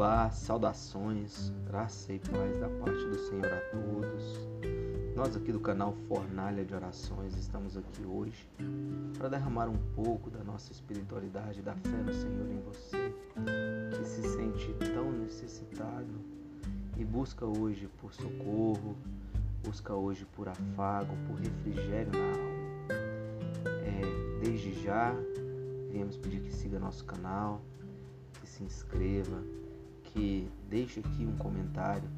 Olá, saudações, graça e paz da parte do Senhor a todos. Nós aqui do canal Fornalha de Orações estamos aqui hoje para derramar um pouco da nossa espiritualidade, da fé no Senhor em você, que se sente tão necessitado e busca hoje por socorro, busca hoje por afago, por refrigério na alma. É, desde já, viemos pedir que siga nosso canal, que se inscreva, que deixe aqui um comentário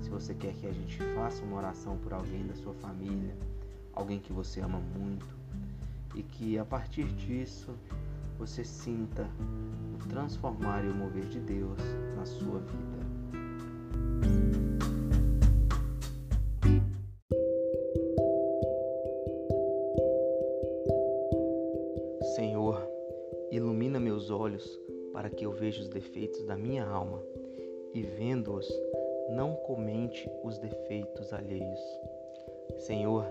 se você quer que a gente faça uma oração por alguém da sua família, alguém que você ama muito, e que a partir disso você sinta o transformar e o mover de Deus na sua vida. Senhor, ilumina meus olhos para que eu veja os defeitos da minha alma e, vendo-os, não comente os defeitos alheios. Senhor,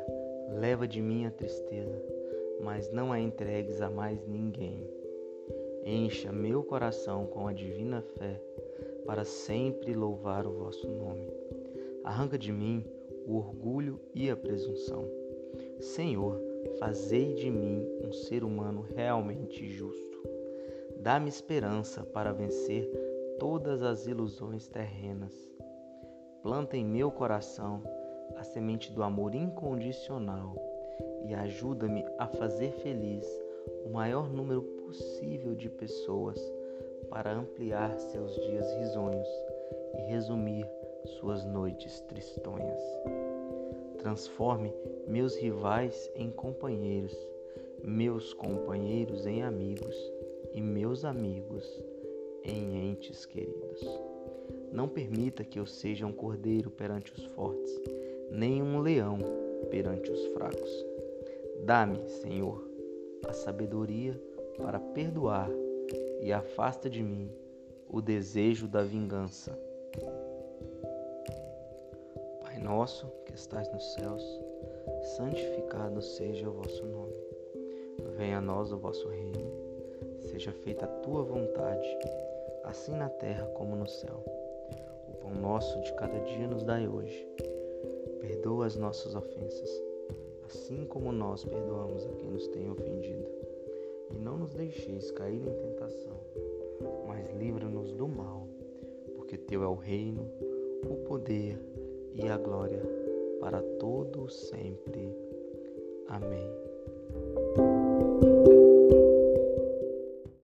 leva de mim a tristeza, mas não a entregues a mais ninguém. Encha meu coração com a divina fé, para sempre louvar o vosso nome. Arranca de mim o orgulho e a presunção. Senhor, fazei de mim um ser humano realmente justo. Dá-me esperança para vencer todas as ilusões terrenas. Planta em meu coração a semente do amor incondicional e ajuda-me a fazer feliz o maior número possível de pessoas para ampliar seus dias risonhos e resumir suas noites tristonhas. Transforme meus rivais em companheiros, meus companheiros em amigos e meus amigos em entes queridos. Não permita que eu seja um cordeiro perante os fortes, nem um leão perante os fracos. Dá-me, Senhor, a sabedoria para perdoar e afasta de mim o desejo da vingança. Pai nosso que estás nos céus, santificado seja o vosso nome. Venha a nós o vosso reino, seja feita a tua vontade, assim na terra como no céu. O pão nosso de cada dia nos dai hoje. Perdoa as nossas ofensas, assim como nós perdoamos a quem nos tem ofendido. E não nos deixeis cair em tentação, mas livra-nos do mal, porque teu é o reino, o poder e a glória para todo sempre. Amém.